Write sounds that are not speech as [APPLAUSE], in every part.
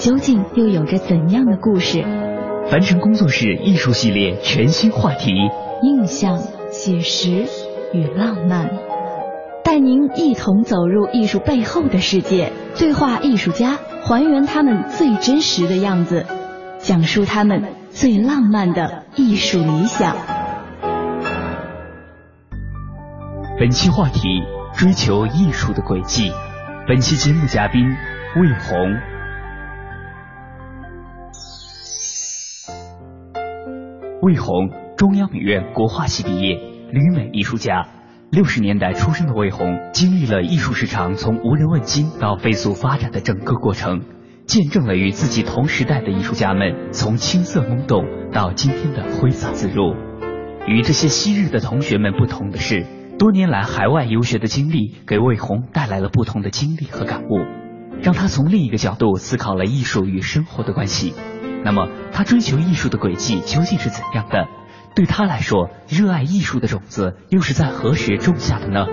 究竟又有着怎样的故事？凡尘工作室艺术系列全新话题：印象、写实与浪漫，带您一同走入艺术背后的世界，对话艺术家，还原他们最真实的样子。讲述他们最浪漫的艺术理想。本期话题：追求艺术的轨迹。本期节目嘉宾：魏红。魏红，中央美院国画系毕业，旅美艺术家。六十年代出生的魏红，经历了艺术市场从无人问津到飞速发展的整个过程。见证了与自己同时代的艺术家们从青涩懵懂到今天的挥洒自如。与这些昔日的同学们不同的是，多年来海外游学的经历给魏红带来了不同的经历和感悟，让他从另一个角度思考了艺术与生活的关系。那么，他追求艺术的轨迹究竟是怎样的？对他来说，热爱艺术的种子又是在何时种下的呢？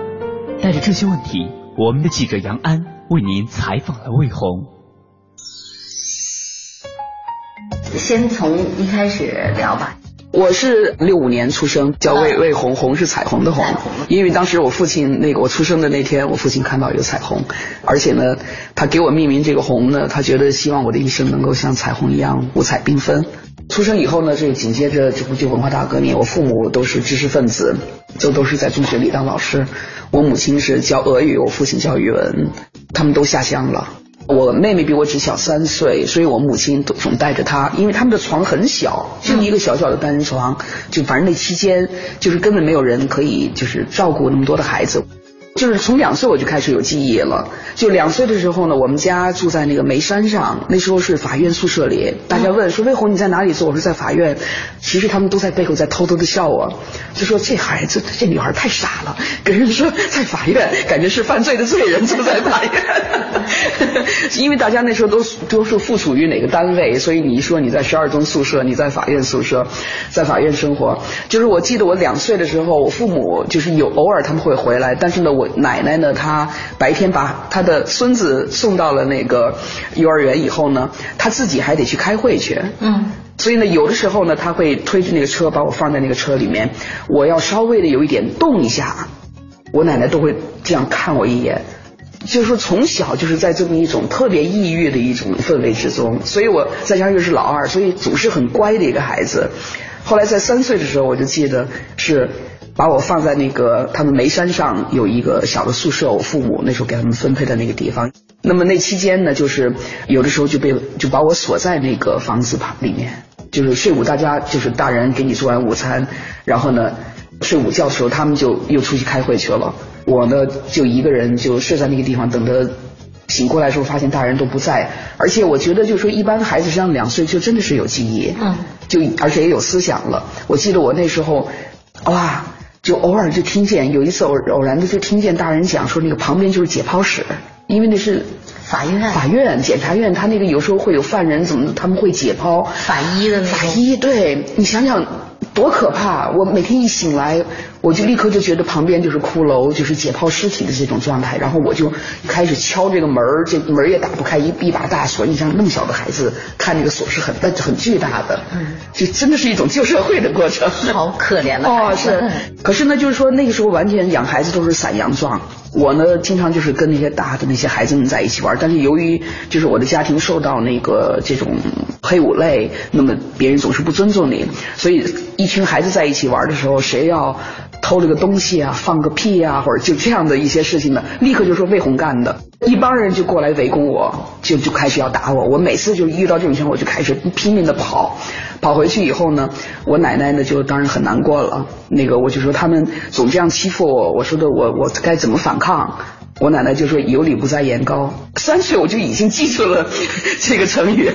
带着这些问题，我们的记者杨安为您采访了魏红。先从一开始聊吧。我是六五年出生，叫魏魏红，红是彩虹的红。因为当时我父亲那个我出生的那天，我父亲看到有彩虹，而且呢，他给我命名这个红呢，他觉得希望我的一生能够像彩虹一样五彩缤纷。出生以后呢，这紧接着这不就文化大革命，我父母都是知识分子，就都是在中学里当老师。我母亲是教俄语，我父亲教语文，他们都下乡了。我妹妹比我只小三岁，所以我母亲总总带着她，因为他们的床很小，就一个小小的单人床，就反正那期间就是根本没有人可以就是照顾那么多的孩子。就是从两岁我就开始有记忆了。就两岁的时候呢，我们家住在那个煤山上，那时候是法院宿舍里。大家问说魏红你在哪里住？我说在法院。其实他们都在背后在偷偷的笑我，就说这孩子这女孩太傻了，给人说在法院，感觉是犯罪的罪人住在法院。[LAUGHS] 因为大家那时候都都是附属于哪个单位，所以你一说你在十二中宿舍，你在法院宿舍，在法院生活。就是我记得我两岁的时候，我父母就是有偶尔他们会回来，但是呢我。奶奶呢？她白天把她的孙子送到了那个幼儿园以后呢，她自己还得去开会去。嗯。所以呢，有的时候呢，她会推着那个车把我放在那个车里面。我要稍微的有一点动一下，我奶奶都会这样看我一眼。就是说，从小就是在这么一种特别抑郁的一种氛围之中，所以我再加上又是老二，所以总是很乖的一个孩子。后来在三岁的时候，我就记得是。把我放在那个他们眉山上有一个小的宿舍，我父母那时候给他们分配的那个地方。那么那期间呢，就是有的时候就被就把我锁在那个房子旁里面，就是睡午，大家就是大人给你做完午餐，然后呢睡午觉的时候，他们就又出去开会去了。我呢就一个人就睡在那个地方，等着醒过来的时候，发现大人都不在。而且我觉得就是说，一般孩子上两岁就真的是有记忆，嗯，就而且也有思想了。我记得我那时候，哇。就偶尔就听见，有一次偶偶然的就听见大人讲说，那个旁边就是解剖室，因为那是法院，法院检察院，他那个有时候会有犯人怎么他们会解剖法医的那法医，对你想想。多可怕！我每天一醒来，我就立刻就觉得旁边就是骷髅，就是解剖尸体的这种状态。然后我就开始敲这个门儿，这门也打不开，一一把大锁。你像那么小的孩子，看那个锁是很大、很巨大的，嗯，就真的是一种旧社会的过程。好可怜哦，是。可是呢，就是说那个时候完全养孩子都是散养状，我呢，经常就是跟那些大的那些孩子们在一起玩，但是由于就是我的家庭受到那个这种黑五类，那么别人总是不尊重你，所以一群孩子在一起玩的时候，谁要偷了个东西啊，放个屁啊，或者就这样的一些事情呢，立刻就说魏红干的，一帮人就过来围攻我，就就开始要打我，我每次就遇到这种情况，我就开始拼命的跑，跑回去以后呢，我奶奶呢就当然很难过了，那个我就说他们总这样欺负我，我说的我我该怎么反抗？我奶奶就说有理不在言高，三岁我就已经记住了这个成语，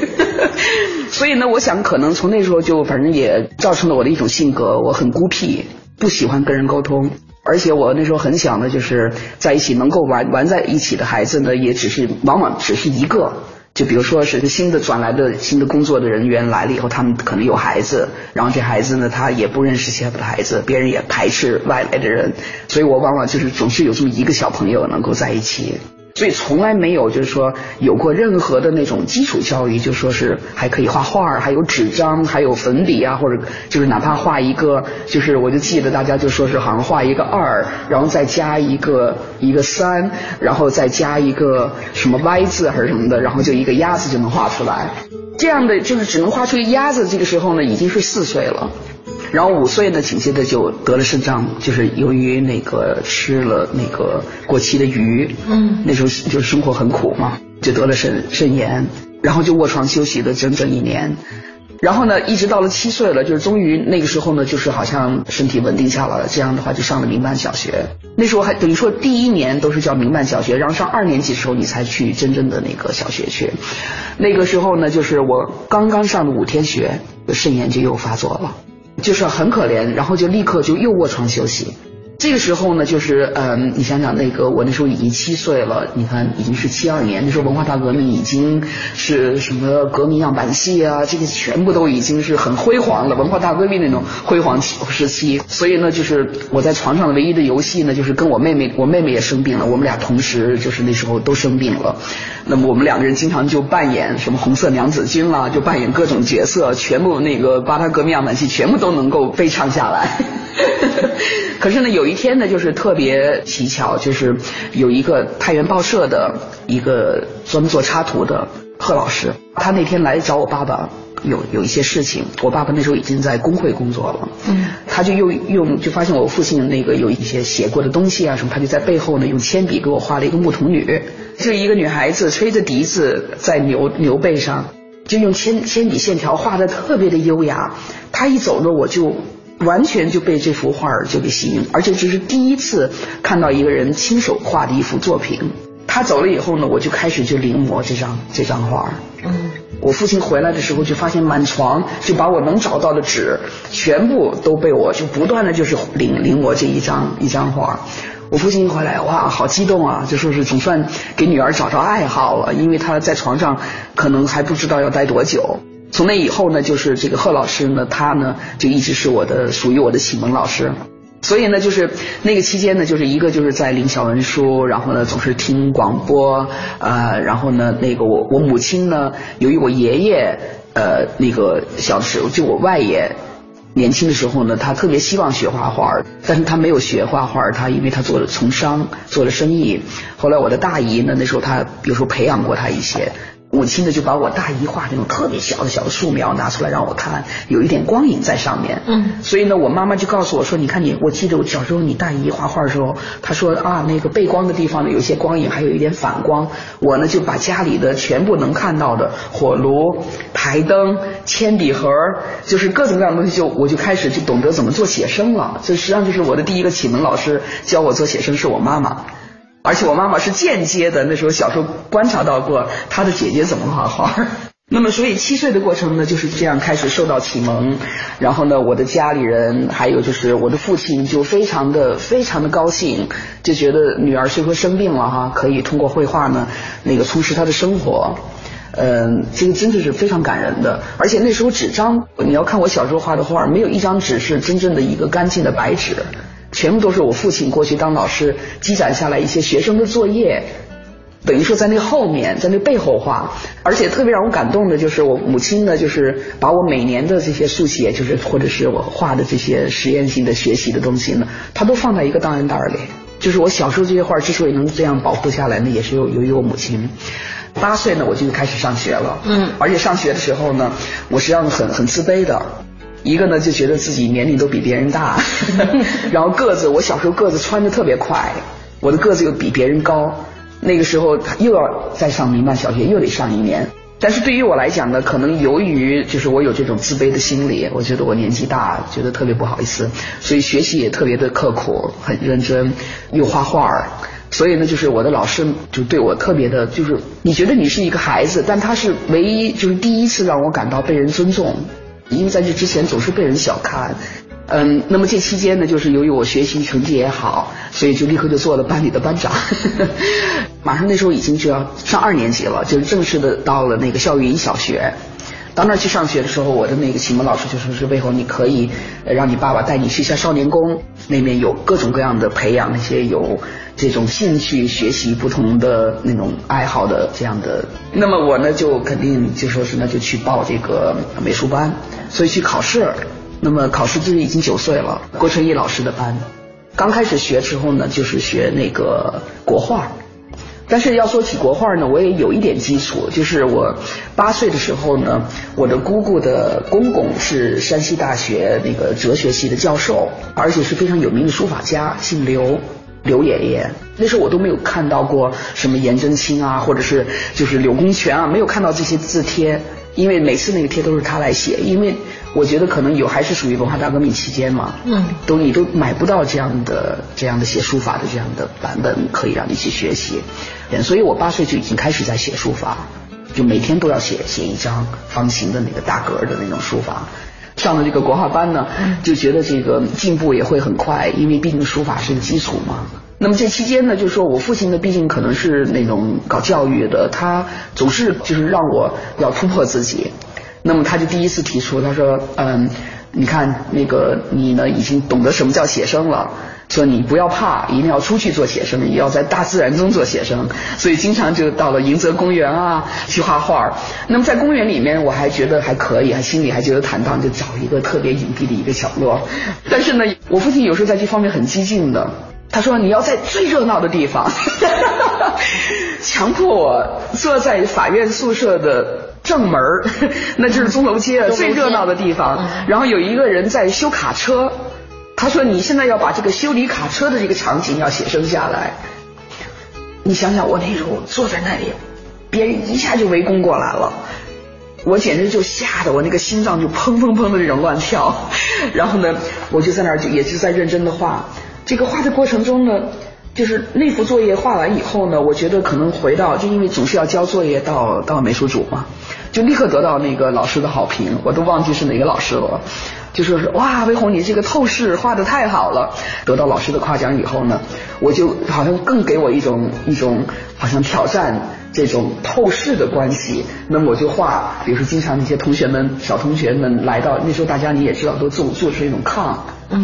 [LAUGHS] 所以呢，我想可能从那时候就反正也造成了我的一种性格，我很孤僻，不喜欢跟人沟通，而且我那时候很想的就是在一起能够玩玩在一起的孩子呢，也只是往往只是一个。就比如说是新的转来的新的工作的人员来了以后，他们可能有孩子，然后这孩子呢，他也不认识其他的孩子，别人也排斥外来的人，所以我往往就是总是有这么一个小朋友能够在一起。所以从来没有就是说有过任何的那种基础教育，就说是还可以画画，还有纸张，还有粉笔啊，或者就是哪怕画一个，就是我就记得大家就说是好像画一个二，然后再加一个一个三，然后再加一个什么 Y 字还是什么的，然后就一个鸭子就能画出来。这样的就是只能画出鸭子，这个时候呢已经是四岁了。然后五岁呢，紧接着就得了肾脏，就是由于那个吃了那个过期的鱼，嗯，那时候就是生活很苦嘛，就得了肾肾炎，然后就卧床休息了整整一年，然后呢，一直到了七岁了，就是终于那个时候呢，就是好像身体稳定下来了，这样的话就上了民办小学，那时候还等于说第一年都是叫民办小学，然后上二年级的时候你才去真正的那个小学去，那个时候呢，就是我刚刚上的五天学，肾炎就又发作了。就是很可怜，然后就立刻就又卧床休息。这个时候呢，就是嗯，你想想那个，我那时候已经七岁了，你看已经是七二年，那时候文化大革命已经是什么革命样板戏啊，这个全部都已经是很辉煌了，文化大革命那种辉煌时期。所以呢，就是我在床上的唯一的游戏呢，就是跟我妹妹，[LAUGHS] 我妹妹也生病了，我们俩同时就是那时候都生病了。那么我们两个人经常就扮演什么红色娘子军啊，就扮演各种角色，全部那个八大革命样板戏全部都能够背唱下来。[LAUGHS] 可是呢，有一天呢，就是特别蹊跷，就是有一个太原报社的一个专门做插图的贺老师，他那天来找我爸爸，有有一些事情。我爸爸那时候已经在工会工作了，嗯，他就用用就发现我父亲那个有一些写过的东西啊什么，他就在背后呢用铅笔给我画了一个牧童女，就一个女孩子吹着笛子在牛牛背上，就用铅铅笔线条画的特别的优雅。他一走呢，我就。完全就被这幅画儿就给吸引，而且这是第一次看到一个人亲手画的一幅作品。他走了以后呢，我就开始就临摹这张这张画儿。嗯，我父亲回来的时候就发现满床就把我能找到的纸全部都被我就不断的就是临临摹这一张一张画儿。我父亲一回来，哇，好激动啊，就说是总算给女儿找着爱好了，因为她在床上可能还不知道要待多久。从那以后呢，就是这个贺老师呢，他呢就一直是我的属于我的启蒙老师。所以呢，就是那个期间呢，就是一个就是在领小文书，然后呢总是听广播，呃，然后呢那个我我母亲呢，由于我爷爷呃那个小时候，就我外爷年轻的时候呢，他特别希望学画画，但是他没有学画画，他因为他做了从商，做了生意。后来我的大姨呢，那时候他有时候培养过他一些。母亲呢就把我大姨画那种特别小的小的素描拿出来让我看，有一点光影在上面。嗯，所以呢，我妈妈就告诉我说：“你看你，我记得我小时候你大姨画画的时候，她说啊，那个背光的地方呢有一些光影，还有一点反光。我呢就把家里的全部能看到的火炉、台灯、铅笔盒，就是各种各样的东西，就我就开始就懂得怎么做写生了。这实际上就是我的第一个启蒙老师，教我做写生是我妈妈。”而且我妈妈是间接的，那时候小时候观察到过她的姐姐怎么画画。那么，所以七岁的过程呢，就是这样开始受到启蒙。然后呢，我的家里人还有就是我的父亲就非常的非常的高兴，就觉得女儿虽说生病了哈，可以通过绘画呢那个充实她的生活。嗯，这个真的是非常感人的。而且那时候纸张，你要看我小时候画的画，没有一张纸是真正的一个干净的白纸。全部都是我父亲过去当老师积攒下来一些学生的作业，等于说在那后面，在那背后画，而且特别让我感动的就是我母亲呢，就是把我每年的这些速写，就是或者是我画的这些实验性的学习的东西呢，她都放在一个档案袋里。就是我小时候这些画之所以能这样保护下来呢，也是由由于我母亲。八岁呢，我就开始上学了。嗯，而且上学的时候呢，我实际上很很自卑的。一个呢，就觉得自己年龄都比别人大，[LAUGHS] 然后个子，我小时候个子穿的特别快，我的个子又比别人高。那个时候又要再上民办小学，又得上一年。但是对于我来讲呢，可能由于就是我有这种自卑的心理，我觉得我年纪大，觉得特别不好意思，所以学习也特别的刻苦，很认真，又画画儿。所以呢，就是我的老师就对我特别的，就是你觉得你是一个孩子，但他是唯一，就是第一次让我感到被人尊重，因为在这之前总是被人小看。嗯，那么这期间呢，就是由于我学习成绩也好，所以就立刻就做了班里的班长。[LAUGHS] 马上那时候已经就要上二年级了，就是正式的到了那个校园小学。到那儿去上学的时候，我的那个启蒙老师就说是魏红，你可以让你爸爸带你去一下少年宫，那边有各种各样的培养那些有这种兴趣学习不同的那种爱好的这样的。那么我呢就肯定就说是那就去报这个美术班，所以去考试。那么考试就是已经九岁了，郭春义老师的班，刚开始学之后呢，就是学那个国画，但是要说起国画呢，我也有一点基础，就是我八岁的时候呢，我的姑姑的公公是山西大学那个哲学系的教授，而且是非常有名的书法家，姓刘，刘爷爷。那时候我都没有看到过什么颜真卿啊，或者是就是柳公权啊，没有看到这些字帖，因为每次那个帖都是他来写，因为。我觉得可能有还是属于文化大革命期间嘛，嗯，都你都买不到这样的这样的写书法的这样的版本可以让你去学习，所以我八岁就已经开始在写书法，就每天都要写写一张方形的那个大格的那种书法。上了这个国画班呢，就觉得这个进步也会很快，因为毕竟书法是个基础嘛。那么这期间呢，就是说我父亲呢，毕竟可能是那种搞教育的，他总是就是让我要突破自己。那么他就第一次提出，他说，嗯，你看那个你呢，已经懂得什么叫写生了，说你不要怕，一定要出去做写生，也要在大自然中做写生，所以经常就到了迎泽公园啊去画画。那么在公园里面，我还觉得还可以，还心里还觉得坦荡，就找一个特别隐蔽的一个角落。但是呢，我父亲有时候在这方面很激进的，他说你要在最热闹的地方，[LAUGHS] 强迫我坐在法院宿舍的。正门儿，[LAUGHS] 那就是钟楼街最热闹的地方。然后有一个人在修卡车，他说：“你现在要把这个修理卡车的这个场景要写生下来。”你想想，我那时候坐在那里，别人一下就围攻过来了，我简直就吓得我那个心脏就砰砰砰的这种乱跳。然后呢，我就在那儿就也就在认真的画。这个画的过程中呢。就是那幅作业画完以后呢，我觉得可能回到，就因为总是要交作业到到美术组嘛，就立刻得到那个老师的好评，我都忘记是哪个老师了，就说是哇，魏红你这个透视画的太好了，得到老师的夸奖以后呢，我就好像更给我一种一种好像挑战这种透视的关系，那么我就画，比如说经常那些同学们小同学们来到那时候大家你也知道都做做出一种炕，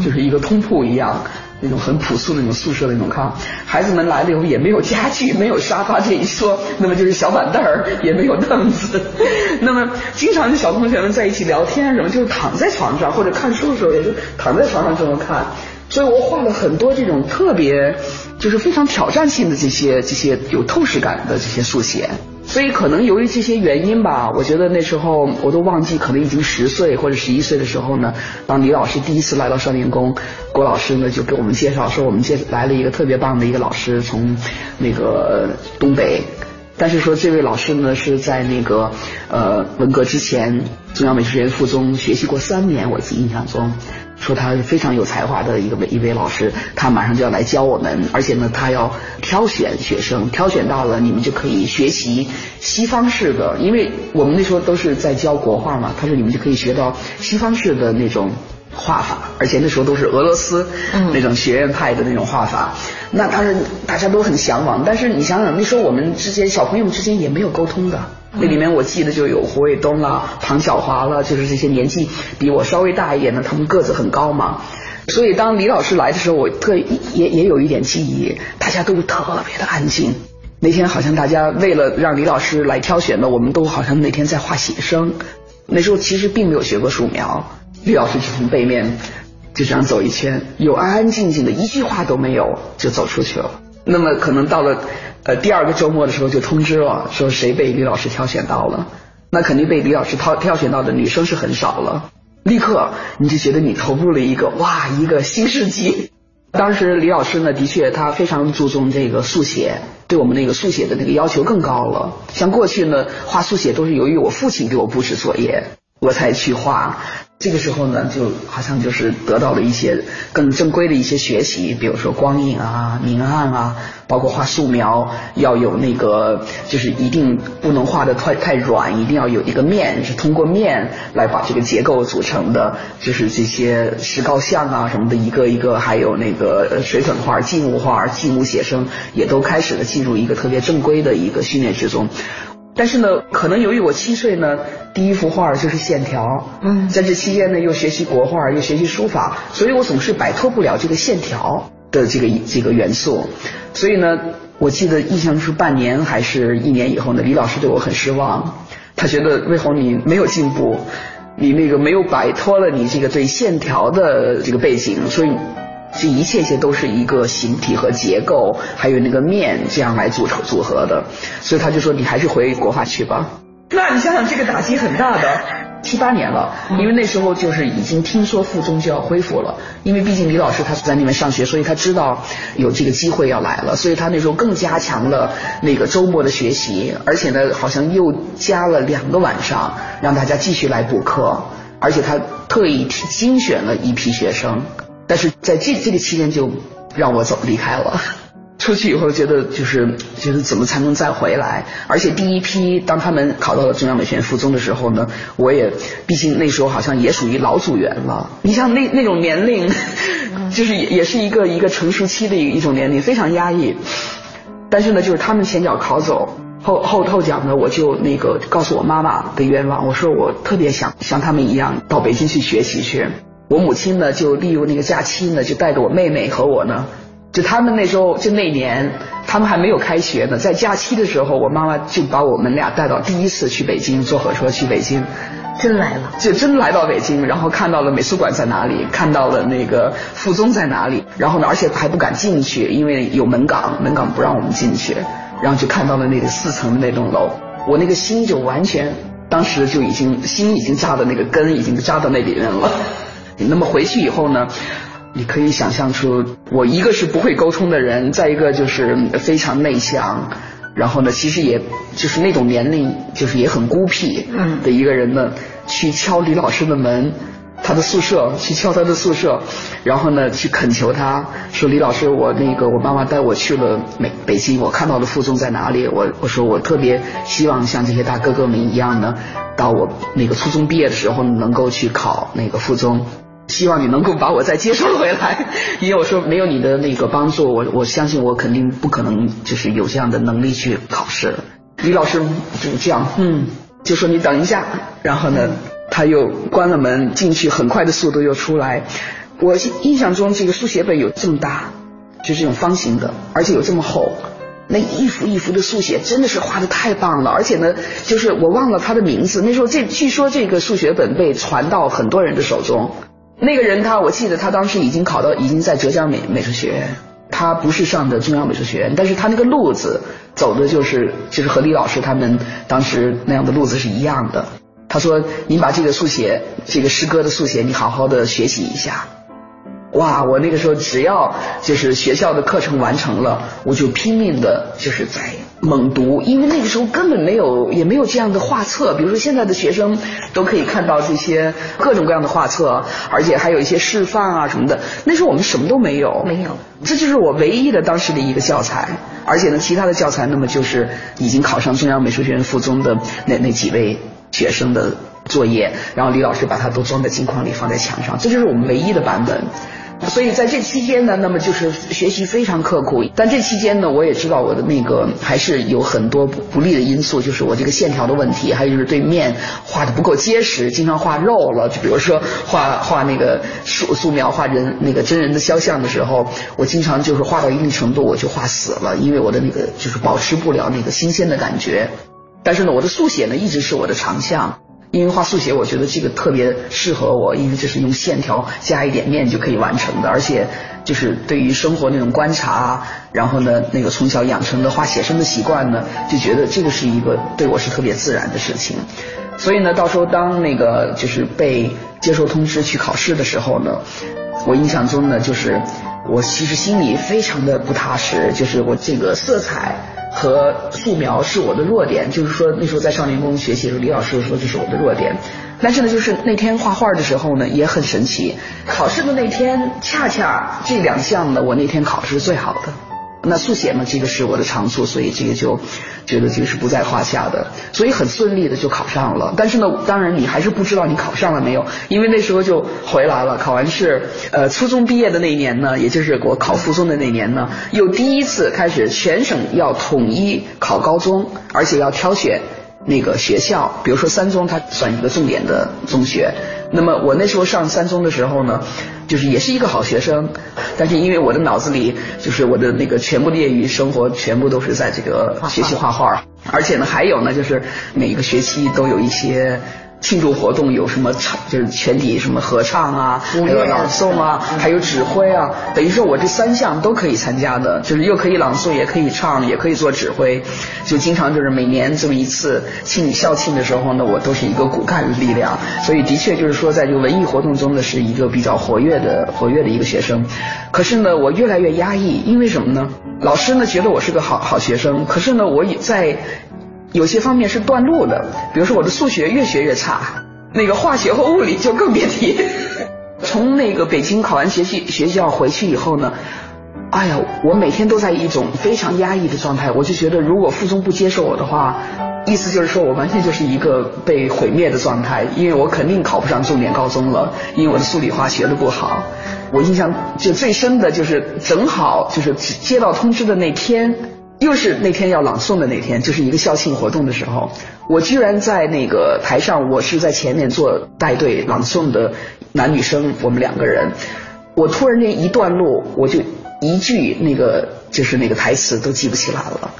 就是一个通铺一样。那种很朴素的那种宿舍的那种炕，孩子们来了以后也没有家具，[LAUGHS] 没有沙发这一说，那么就是小板凳儿，[LAUGHS] 也没有凳子。[LAUGHS] 那么经常就小同学们在一起聊天什么，就是躺在床上或者看书的时候，也就躺在床上这么看。所以我画了很多这种特别，就是非常挑战性的这些这些有透视感的这些速写。所以可能由于这些原因吧，我觉得那时候我都忘记，可能已经十岁或者十一岁的时候呢，当李老师第一次来到少年宫，郭老师呢就给我们介绍说，我们接来了一个特别棒的一个老师，从那个东北，但是说这位老师呢是在那个呃文革之前中央美术学院附中学习过三年，我自己印象中。说他是非常有才华的一个一位老师，他马上就要来教我们，而且呢，他要挑选学生，挑选到了你们就可以学习西方式的，因为我们那时候都是在教国画嘛，他说你们就可以学到西方式的那种画法，而且那时候都是俄罗斯那种学院派的那种画法，那当然大家都很向往，但是你想想那时候我们之间小朋友们之间也没有沟通的。那里面我记得就有胡卫东了、唐小华了，就是这些年纪比我稍微大一点的，他们个子很高嘛。所以当李老师来的时候，我特也也有一点记忆，大家都特别的安静。那天好像大家为了让李老师来挑选的，我们都好像那天在画写生。那时候其实并没有学过素描，李老师就从背面就这样走一圈，又安安静静的一句话都没有就走出去了。那么可能到了呃第二个周末的时候就通知了，说谁被李老师挑选到了，那肯定被李老师挑挑选到的女生是很少了。立刻你就觉得你投入了一个哇一个新世纪。当时李老师呢，的确他非常注重这个速写，对我们那个速写的那个要求更高了。像过去呢，画速写都是由于我父亲给我布置作业，我才去画。这个时候呢，就好像就是得到了一些更正规的一些学习，比如说光影啊、明暗啊，包括画素描要有那个，就是一定不能画的太太软，一定要有一个面，是通过面来把这个结构组成的，就是这些石膏像啊什么的，一个一个，还有那个水粉画、静物画、静物写生，也都开始了进入一个特别正规的一个训练之中。但是呢，可能由于我七岁呢，第一幅画就是线条，嗯，在这期间呢，又学习国画，又学习书法，所以我总是摆脱不了这个线条的这个这个元素。所以呢，我记得印象是半年还是一年以后呢，李老师对我很失望，他觉得魏红你没有进步，你那个没有摆脱了你这个对线条的这个背景，所以。这一切些都是一个形体和结构，还有那个面这样来组成组合的，所以他就说你还是回国画去吧。那你想想这个打击很大的，七八年了，因为那时候就是已经听说附中就要恢复了，因为毕竟李老师他是在那边上学，所以他知道有这个机会要来了，所以他那时候更加强了那个周末的学习，而且呢好像又加了两个晚上让大家继续来补课，而且他特意精选了一批学生。但是在这这个期间就让我走离开了，[LAUGHS] 出去以后觉得就是觉得怎么才能再回来？而且第一批当他们考到了中央美学院附中的时候呢，我也毕竟那时候好像也属于老组员了。你像那那种年龄，[LAUGHS] 就是也也是一个一个成熟期的一一种年龄，非常压抑。但是呢，就是他们前脚考走，后后后脚呢，我就那个告诉我妈妈的愿望，我说我特别想像他们一样到北京去学习去。我母亲呢，就利用那个假期呢，就带着我妹妹和我呢，就他们那时候就那年，他们还没有开学呢，在假期的时候，我妈妈就把我们俩带到第一次去北京坐火车去北京，真来了，就真来到北京，然后看到了美术馆在哪里，看到了那个附中在哪里，然后呢，而且还不敢进去，因为有门岗，门岗不让我们进去，然后就看到了那个四层的那栋楼，我那个心就完全，当时就已经心已经扎的那个根已经扎到那里面了。那么回去以后呢，你可以想象出，我一个是不会沟通的人，再一个就是非常内向，然后呢，其实也就是那种年龄，就是也很孤僻的一个人呢，去敲李老师的门，他的宿舍，去敲他的宿舍，然后呢，去恳求他说，李老师，我那个我妈妈带我去了美北京，我看到的附中在哪里？我我说我特别希望像这些大哥哥们一样呢，到我那个初中毕业的时候能够去考那个附中。希望你能够把我再接收回来，因为我说没有你的那个帮助，我我相信我肯定不可能就是有这样的能力去考试了。李老师就这样，嗯，就说你等一下，然后呢，他又关了门进去，很快的速度又出来。我印象中这个速写本有这么大，就是这种方形的，而且有这么厚，那一幅一幅的速写真的是画的太棒了，而且呢，就是我忘了他的名字，那时候这据说这个速写本被传到很多人的手中。那个人他，我记得他当时已经考到，已经在浙江美美术学院。他不是上的中央美术学院，但是他那个路子走的就是，就是和李老师他们当时那样的路子是一样的。他说：“你把这个速写，这个诗歌的速写，你好好的学习一下。”哇，我那个时候只要就是学校的课程完成了，我就拼命的就是在猛读，因为那个时候根本没有也没有这样的画册，比如说现在的学生都可以看到这些各种各样的画册，而且还有一些示范啊什么的。那时候我们什么都没有，没有，这就是我唯一的当时的一个教材，而且呢，其他的教材那么就是已经考上中央美术学院附中的那那几位学生的作业，然后李老师把它都装在镜框里放在墙上，这就是我们唯一的版本。所以在这期间呢，那么就是学习非常刻苦。但这期间呢，我也知道我的那个还是有很多不不利的因素，就是我这个线条的问题，还有就是对面画的不够结实，经常画肉了。就比如说画画那个素素描画人那个真人的肖像的时候，我经常就是画到一定程度我就画死了，因为我的那个就是保持不了那个新鲜的感觉。但是呢，我的速写呢一直是我的长项。因为画速写，我觉得这个特别适合我，因为这是用线条加一点面就可以完成的，而且就是对于生活那种观察，然后呢，那个从小养成的画写生的习惯呢，就觉得这个是一个对我是特别自然的事情。所以呢，到时候当那个就是被接受通知去考试的时候呢，我印象中呢，就是我其实心里非常的不踏实，就是我这个色彩。和素描是我的弱点，就是说那时候在少年宫学习的时候，李老师说这是我的弱点。但是呢，就是那天画画的时候呢，也很神奇。考试的那天，恰恰这两项呢，我那天考试是最好的。那速写嘛，这个是我的长处，所以这个就觉得这个是不在话下的，所以很顺利的就考上了。但是呢，当然你还是不知道你考上了没有，因为那时候就回来了。考完试，呃，初中毕业的那一年呢，也就是我考附中的那年呢，又第一次开始全省要统一考高中，而且要挑选那个学校，比如说三中，它算一个重点的中学。那么我那时候上三中的时候呢，就是也是一个好学生，但是因为我的脑子里就是我的那个全部业余生活全部都是在这个学习画画，而且呢还有呢就是每一个学期都有一些。庆祝活动有什么唱，就是全体什么合唱啊，还有朗诵啊，还有指挥啊，等于说我这三项都可以参加的，就是又可以朗诵，也可以唱，也可以做指挥，就经常就是每年这么一次庆校庆的时候呢，我都是一个骨干力量，所以的确就是说在这个文艺活动中呢，是一个比较活跃的活跃的一个学生。可是呢，我越来越压抑，因为什么呢？老师呢觉得我是个好好学生，可是呢，我也在。有些方面是断路的，比如说我的数学越学越差，那个化学和物理就更别提。[LAUGHS] 从那个北京考完学习学校回去以后呢，哎呀，我每天都在一种非常压抑的状态。我就觉得，如果附中不接受我的话，意思就是说我完全就是一个被毁灭的状态，因为我肯定考不上重点高中了，因为我的数理化学的不好。我印象就最深的就是正好就是接到通知的那天。又是那天要朗诵的那天，就是一个校庆活动的时候，我居然在那个台上，我是在前面做带队朗诵的男女生，我们两个人，我突然间一段路，我就一句那个就是那个台词都记不起来了，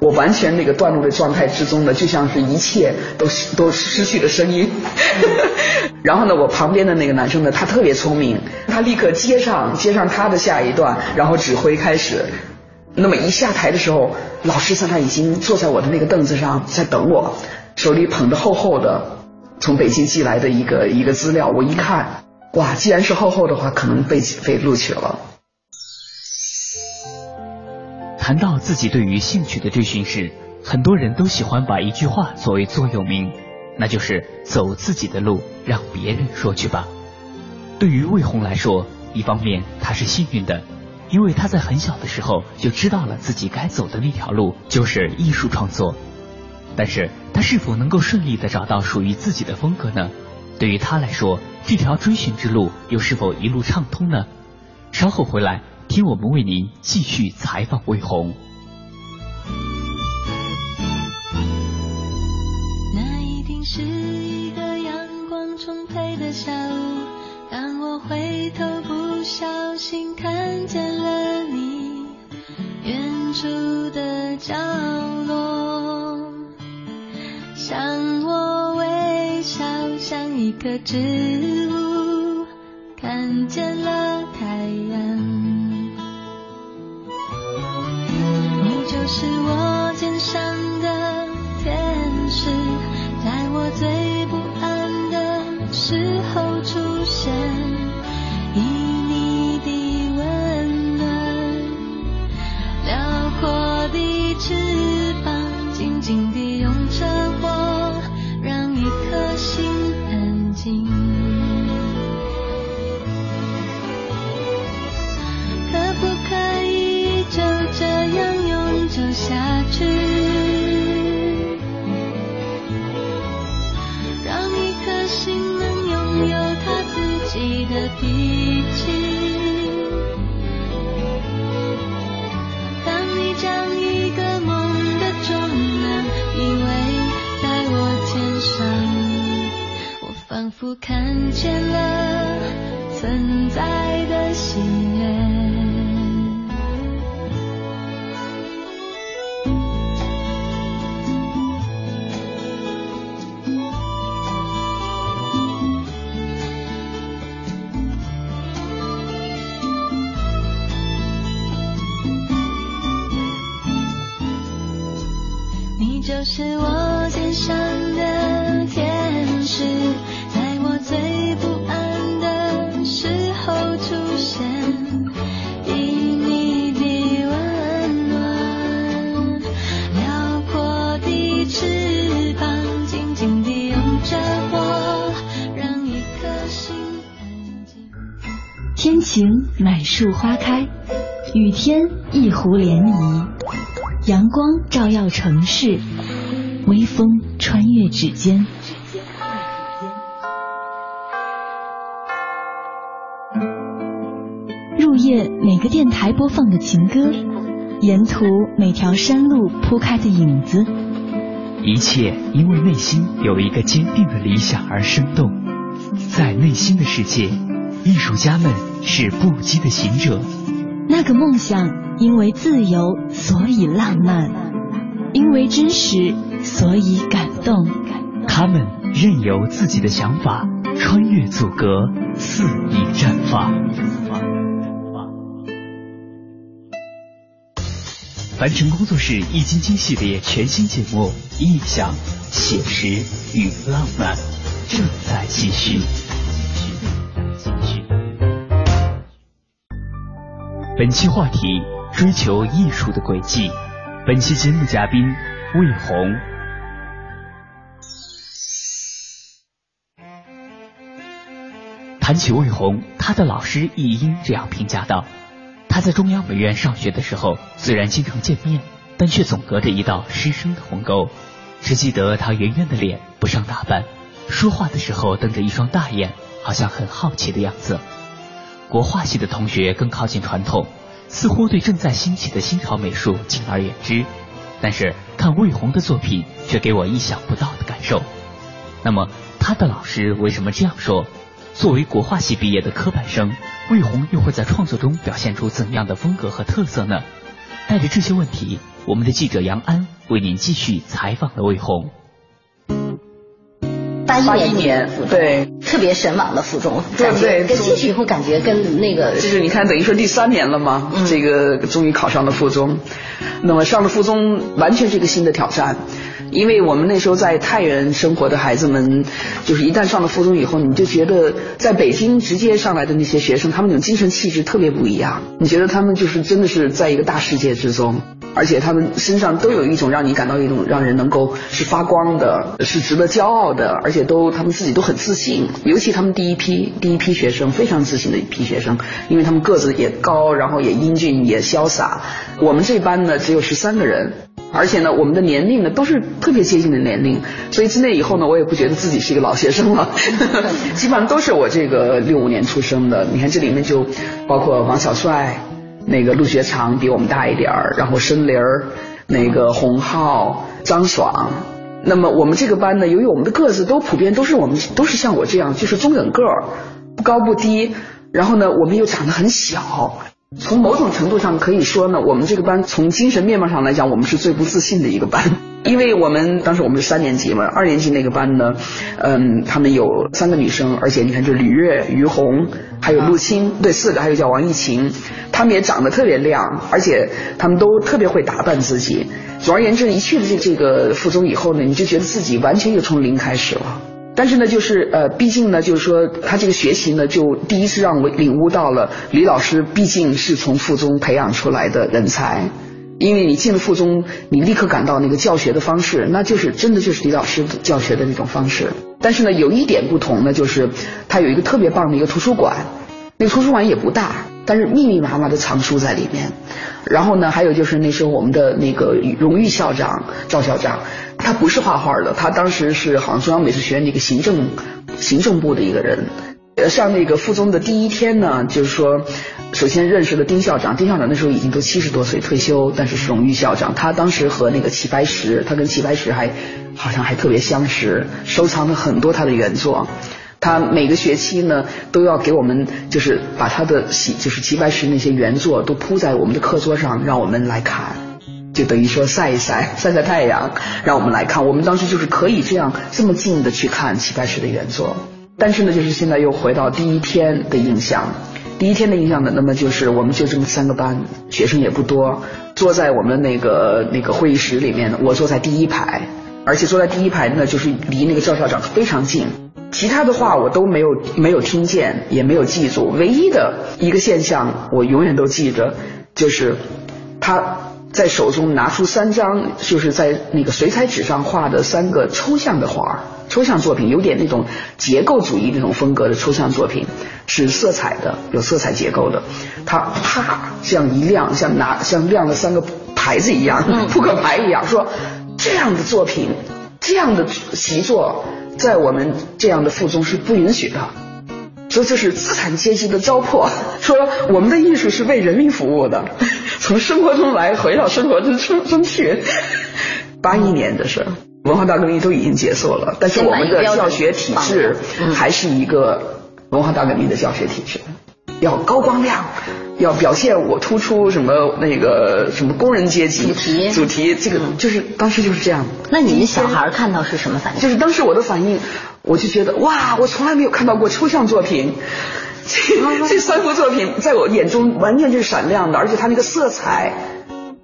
我完全那个段路的状态之中呢，就像是一切都都失去了声音。[LAUGHS] 然后呢，我旁边的那个男生呢，他特别聪明，他立刻接上接上他的下一段，然后指挥开始。那么一下台的时候，老师在那已经坐在我的那个凳子上在等我，手里捧着厚厚的从北京寄来的一个一个资料。我一看，哇，既然是厚厚的话，可能被被录取了。谈到自己对于兴趣的追寻时，很多人都喜欢把一句话作为座右铭，那就是走自己的路，让别人说去吧。对于魏红来说，一方面他是幸运的。因为他在很小的时候就知道了自己该走的那条路就是艺术创作，但是他是否能够顺利的找到属于自己的风格呢？对于他来说，这条追寻之路又是否一路畅通呢？稍后回来听我们为您继续采访魏红。那一定是一个阳光充沛的下午，当我回头小心看见。了你，远处的角落，向我微笑，像一棵植物，看见了太阳。你就是我肩上的天使，在我最不安的时候出现。晴满树花开，雨天一湖涟漪，阳光照耀城市，微风穿越指尖。入夜，每个电台播放的情歌，沿途每条山路铺开的影子，一切因为内心有一个坚定的理想而生动。在内心的世界，艺术家们是不羁的行者。那个梦想因为自由，所以浪漫；因为真实，所以感动。他们任由自己的想法穿越阻隔，肆意绽放。凡尘工作室易筋经系列全新节目《意象、写实与浪漫》正在继续。本期话题：追求艺术的轨迹。本期节目嘉宾魏红。谈起魏红，他的老师易英这样评价道：“他在中央美院上学的时候，虽然经常见面，但却总隔着一道师生的鸿沟。只记得他圆圆的脸，不上打扮，说话的时候瞪着一双大眼，好像很好奇的样子。”国画系的同学更靠近传统，似乎对正在兴起的新潮美术敬而远之。但是看魏红的作品，却给我意想不到的感受。那么他的老师为什么这样说？作为国画系毕业的科班生，魏红又会在创作中表现出怎样的风格和特色呢？带着这些问题，我们的记者杨安为您继续采访了魏红。八一年，对，特别神往的附中，对对，跟进去以后感觉跟那个，就是你看，等于说第三年了嘛，这个终于考上了附中，那么上了附中完全是一个新的挑战，因为我们那时候在太原生活的孩子们，就是一旦上了附中以后，你就觉得在北京直接上来的那些学生，他们那种精神气质特别不一样，你觉得他们就是真的是在一个大世界之中。而且他们身上都有一种让你感到一种让人能够是发光的，是值得骄傲的，而且都他们自己都很自信。尤其他们第一批第一批学生非常自信的一批学生，因为他们个子也高，然后也英俊也潇洒。我们这班呢只有十三个人，而且呢我们的年龄呢都是特别接近的年龄，所以自那以后呢我也不觉得自己是一个老学生了，[LAUGHS] 基本上都是我这个六五年出生的。你看这里面就包括王小帅。那个陆学长比我们大一点儿，然后申林儿，那个洪浩、张爽。那么我们这个班呢，由于我们的个子都普遍都是我们都是像我这样，就是中等个儿，不高不低。然后呢，我们又长得很小。从某种程度上可以说呢，我们这个班从精神面貌上来讲，我们是最不自信的一个班。因为我们当时我们是三年级嘛，二年级那个班呢，嗯，他们有三个女生，而且你看，就吕月、于红，还有陆青，对，四个，还有叫王艺琴，他们也长得特别亮，而且他们都特别会打扮自己。总而言之，一去了这这个附中以后呢，你就觉得自己完全又从零开始了。但是呢，就是呃，毕竟呢，就是说他这个学习呢，就第一次让我领悟到了李老师毕竟是从附中培养出来的人才。因为你进了附中，你立刻感到那个教学的方式，那就是真的就是李老师教学的那种方式。但是呢，有一点不同呢，就是他有一个特别棒的一个图书馆，那个图书馆也不大，但是密密麻麻的藏书在里面。然后呢，还有就是那时候我们的那个荣誉校长赵校长，他不是画画的，他当时是好像中央美术学院的一个行政行政部的一个人。上那个附中的第一天呢，就是说。首先认识了丁校长，丁校长那时候已经都七十多岁退休，但是是荣誉校长。他当时和那个齐白石，他跟齐白石还好像还特别相识，收藏了很多他的原作。他每个学期呢都要给我们，就是把他的喜，就是齐白石那些原作都铺在我们的课桌上，让我们来看，就等于说晒一晒，晒晒太阳，让我们来看。我们当时就是可以这样这么近的去看齐白石的原作。但是呢，就是现在又回到第一天的印象。第一天的印象呢，那么就是我们就这么三个班，学生也不多，坐在我们那个那个会议室里面，我坐在第一排，而且坐在第一排呢，就是离那个赵校长非常近。其他的话我都没有没有听见，也没有记住。唯一的一个现象，我永远都记着，就是他在手中拿出三张，就是在那个水彩纸上画的三个抽象的画，抽象作品，有点那种结构主义那种风格的抽象作品。是色彩的，有色彩结构的。他啪这样一亮，像拿像亮了三个牌子一样，[LAUGHS] 扑克牌一样，说这样的作品，这样的习作，在我们这样的附中是不允许的。说这是资产阶级的糟粕。说我们的艺术是为人民服务的，从生活中来，回到生活中中去。八一年的事，文化大革命都已经结束了，但是我们的教学体制还是一个文化大革命的教学体制，要高光亮，要表现我突出什么那个什么工人阶级主题主题，这个就是当时就是这样。那你们小孩看到是什么反应？就是当时我的反应，我就觉得哇，我从来没有看到过抽象作品。这 [LAUGHS] 这三幅作品在我眼中完全就是闪亮的，而且它那个色彩。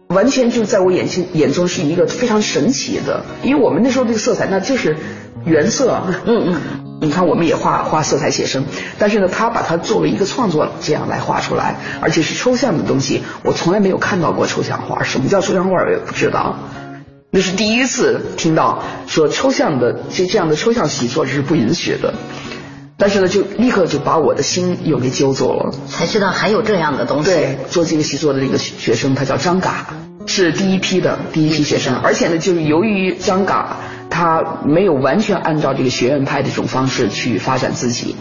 完全就在我眼睛眼中是一个非常神奇的，因为我们那时候这个色彩那就是原色，嗯嗯，你看我们也画画色彩写生，但是呢，他把它作为一个创作这样来画出来，而且是抽象的东西，我从来没有看到过抽象画，什么叫抽象画我也不知道，那是第一次听到说抽象的这这样的抽象习作是不允许的。但是呢，就立刻就把我的心又给揪走了。才知道还有这样的东西。对，做这个习作的那个学生，他叫张嘎，是第一批的第一批学生。而且呢，就是由于张嘎他没有完全按照这个学院派的这种方式去发展自己，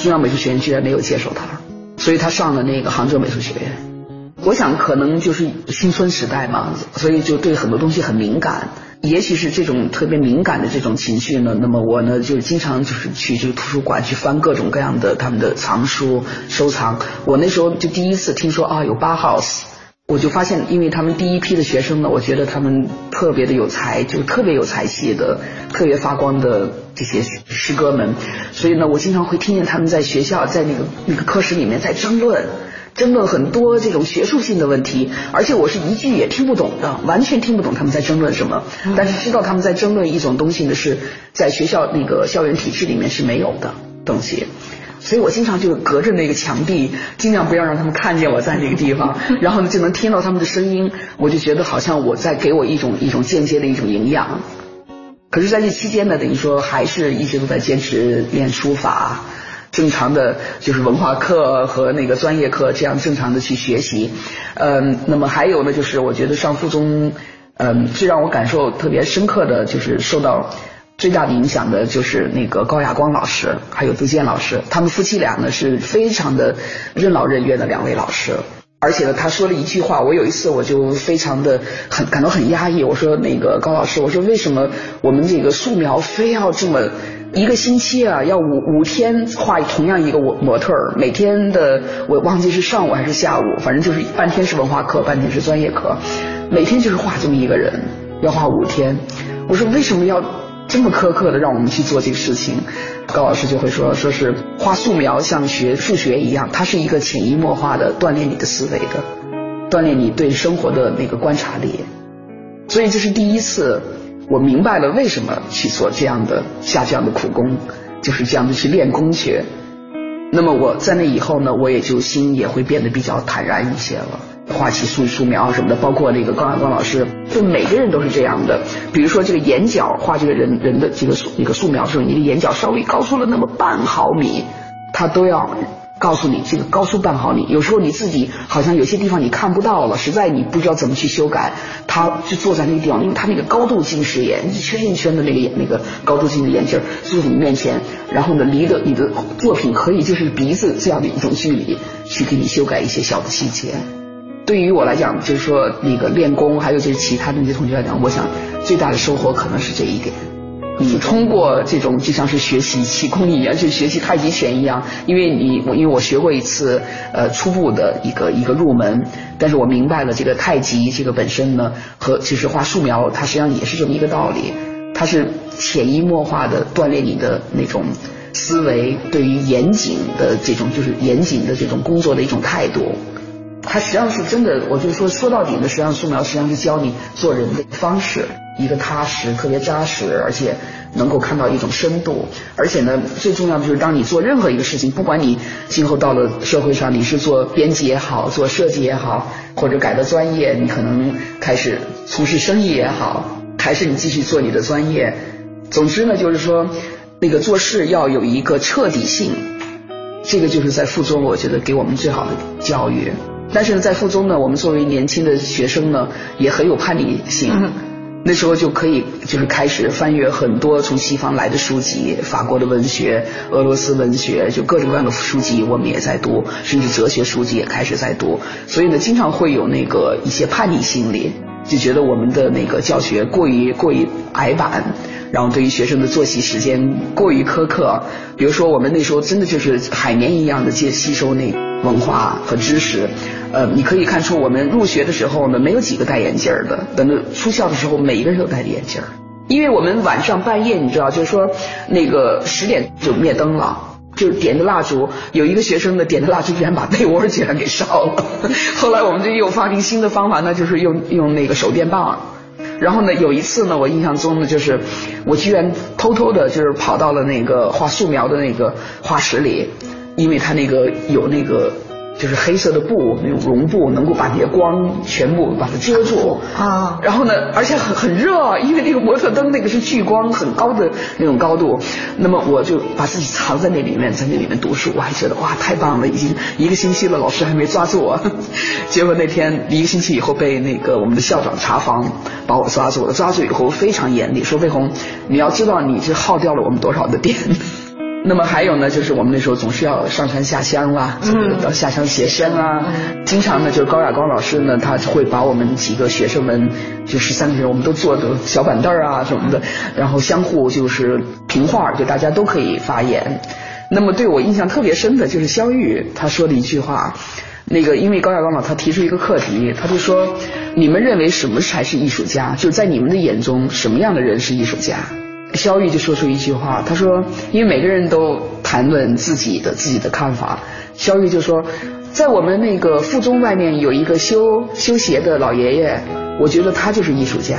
中央美术学院居然没有接受他，所以他上了那个杭州美术学院。我想可能就是新春时代嘛，所以就对很多东西很敏感。也许是这种特别敏感的这种情绪呢，那么我呢就经常就是去这个图书馆去翻各种各样的他们的藏书收藏。我那时候就第一次听说啊有八 house，我就发现，因为他们第一批的学生呢，我觉得他们特别的有才，就特别有才气的，特别发光的这些师哥们，所以呢，我经常会听见他们在学校在那个那个课室里面在争论。争论很多这种学术性的问题，而且我是一句也听不懂的，完全听不懂他们在争论什么。但是知道他们在争论一种东西呢，是在学校那个校园体制里面是没有的东西，所以我经常就隔着那个墙壁，尽量不要让他们看见我在那个地方，[LAUGHS] 然后呢就能听到他们的声音，我就觉得好像我在给我一种一种间接的一种营养。可是在这期间呢，等于说还是一直都在坚持练书法。正常的就是文化课和那个专业课这样正常的去学习，嗯，那么还有呢，就是我觉得上附中，嗯，最让我感受特别深刻的就是受到最大的影响的就是那个高亚光老师，还有杜建老师，他们夫妻俩呢是非常的任劳任怨的两位老师，而且呢，他说了一句话，我有一次我就非常的很感到很压抑，我说那个高老师，我说为什么我们这个素描非要这么。一个星期啊，要五五天画同样一个模模特儿，每天的我忘记是上午还是下午，反正就是半天是文化课，半天是专业课，每天就是画这么一个人，要画五天。我说为什么要这么苛刻的让我们去做这个事情？高老师就会说，说是画素描像学数学一样，它是一个潜移默化的锻炼你的思维的，锻炼你对生活的那个观察力。所以这是第一次。我明白了为什么去做这样的下这样的苦功，就是这样的去练功去。那么我在那以后呢，我也就心也会变得比较坦然一些了。画起素素描什么的，包括那个高亚光老师，就每个人都是这样的。比如说这个眼角画这个人人的这个素一个素描的时候，你的眼角稍微高出了那么半毫米，他都要。告诉你这个高出半毫米，有时候你自己好像有些地方你看不到了，实在你不知道怎么去修改，他就坐在那个地方，因为他那个高度近视眼，一圈一圈的那个眼那个高度近视眼镜坐在你面前，然后呢离的你的作品可以就是鼻子这样的一种距离去给你修改一些小的细节。对于我来讲，就是说那个练功，还有就是其他的那些同学来讲，我想最大的收获可能是这一点。你通过这种就像是学习气功一样，就学习太极拳一样，因为你我因为我学过一次呃初步的一个一个入门，但是我明白了这个太极这个本身呢和其实画素描它实际上也是这么一个道理，它是潜移默化的锻炼你的那种思维，对于严谨的这种就是严谨的这种工作的一种态度，它实际上是真的，我就说说到底呢，实际上素描实际上是教你做人的方式。一个踏实、特别扎实，而且能够看到一种深度。而且呢，最重要的就是，当你做任何一个事情，不管你今后到了社会上，你是做编辑也好，做设计也好，或者改的专业，你可能开始从事生意也好，还是你继续做你的专业。总之呢，就是说，那个做事要有一个彻底性。这个就是在附中，我觉得给我们最好的教育。但是呢，在附中呢，我们作为年轻的学生呢，也很有叛逆性。那时候就可以就是开始翻阅很多从西方来的书籍，法国的文学、俄罗斯文学，就各种各样的书籍我们也在读，甚至哲学书籍也开始在读。所以呢，经常会有那个一些叛逆心理，就觉得我们的那个教学过于过于矮板。然后对于学生的作息时间过于苛刻，比如说我们那时候真的就是海绵一样的接吸收那文化和知识，呃，你可以看出我们入学的时候呢，没有几个戴眼镜的，等到出校的时候，每一个人都戴着眼镜因为我们晚上半夜，你知道，就是说那个十点就灭灯了，就点着蜡烛，有一个学生呢点着蜡烛居然把被窝居然给烧了，后来我们就又发明新的方法呢，就是用用那个手电棒。然后呢，有一次呢，我印象中呢，就是我居然偷偷的，就是跑到了那个画素描的那个画室里，因为他那个有那个。就是黑色的布，那种绒布，能够把那些光全部把它遮住啊。然后呢，而且很很热，因为那个模特灯那个是聚光很高的那种高度。那么我就把自己藏在那里面，在那里面读书，我还觉得哇太棒了，已经一个星期了，老师还没抓住我。[LAUGHS] 结果那天一个星期以后被那个我们的校长查房，把我抓住了。抓住以后非常严厉，说魏红，你要知道你是耗掉了我们多少的电。[LAUGHS] 那么还有呢，就是我们那时候总是要上山下乡啦，到下乡写生啊。经常呢，就是高亚光老师呢，他会把我们几个学生们，就十三个人，我们都坐的小板凳啊什么的，然后相互就是评话，就大家都可以发言。那么对我印象特别深的就是肖玉他说的一句话，那个因为高亚光老他提出一个课题，他就说，你们认为什么才是艺术家？就是在你们的眼中，什么样的人是艺术家？肖玉就说出一句话，他说：“因为每个人都谈论自己的自己的看法。”肖玉就说：“在我们那个附中外面有一个修修鞋的老爷爷，我觉得他就是艺术家。”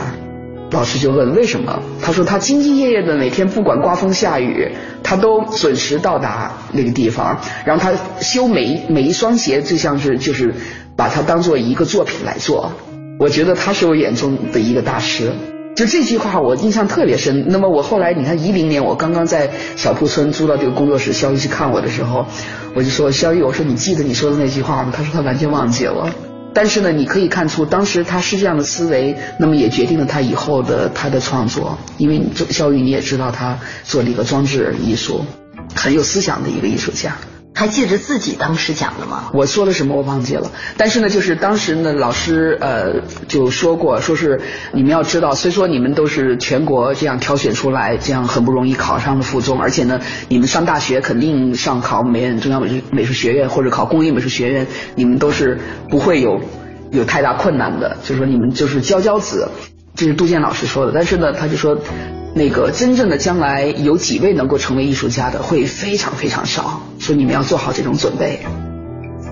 老师就问为什么？他说他兢兢业业的每天不管刮风下雨，他都准时到达那个地方，然后他修每一每一双鞋就像是就是把它当做一个作品来做。我觉得他是我眼中的一个大师。就这句话我印象特别深。那么我后来你看一零年我刚刚在小铺村租到这个工作室，肖玉去看我的时候，我就说肖玉，我说你记得你说的那句话吗？他说他完全忘记了。但是呢，你可以看出当时他是这样的思维，那么也决定了他以后的他的创作。因为肖玉你也知道他做了一个装置艺术，很有思想的一个艺术家。还记得自己当时讲的吗？我说了什么我忘记了，但是呢，就是当时呢，老师呃就说过，说是你们要知道，虽说你们都是全国这样挑选出来，这样很不容易考上的附中，而且呢，你们上大学肯定上考美院中央美术美术学院或者考工艺美术学院，你们都是不会有有太大困难的，就是说你们就是佼佼子，这是杜建老师说的，但是呢，他就说。那个真正的将来有几位能够成为艺术家的会非常非常少，所以你们要做好这种准备。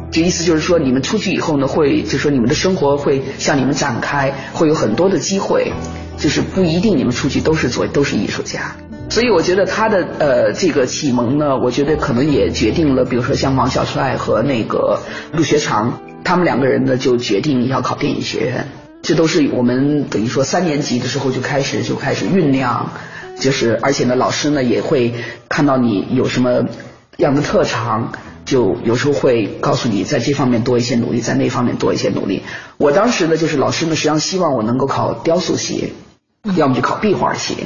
这意思就是说，你们出去以后呢，会就说你们的生活会向你们展开，会有很多的机会，就是不一定你们出去都是做都是艺术家。所以我觉得他的呃这个启蒙呢，我觉得可能也决定了，比如说像王小帅和那个陆学长，他们两个人呢就决定要考电影学院。这都是我们等于说三年级的时候就开始就开始酝酿，就是而且呢，老师呢也会看到你有什么样的特长，就有时候会告诉你在这方面多一些努力，在那方面多一些努力。我当时呢，就是老师呢实际上希望我能够考雕塑系，要么就考壁画系。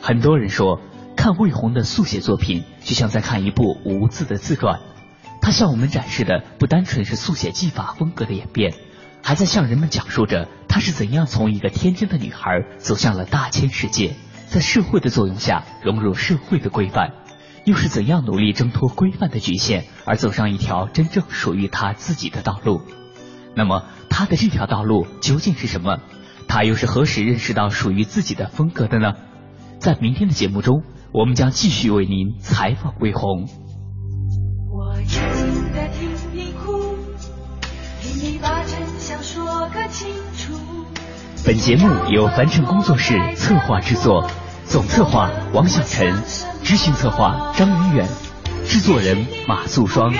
很多人说，看魏红的速写作品，就像在看一部无字的自传。他向我们展示的不单纯是速写技法风格的演变，还在向人们讲述着他是怎样从一个天真的女孩走向了大千世界，在社会的作用下融入社会的规范，又是怎样努力挣脱规范的局限而走上一条真正属于他自己的道路。那么他的这条道路究竟是什么？他又是何时认识到属于自己的风格的呢？在明天的节目中，我们将继续为您采访魏红。沉的听你哭，听你把真相说个清楚本节目由凡尘工作室策划制作，总策划王小晨，执行策划张云远，制作人马素双。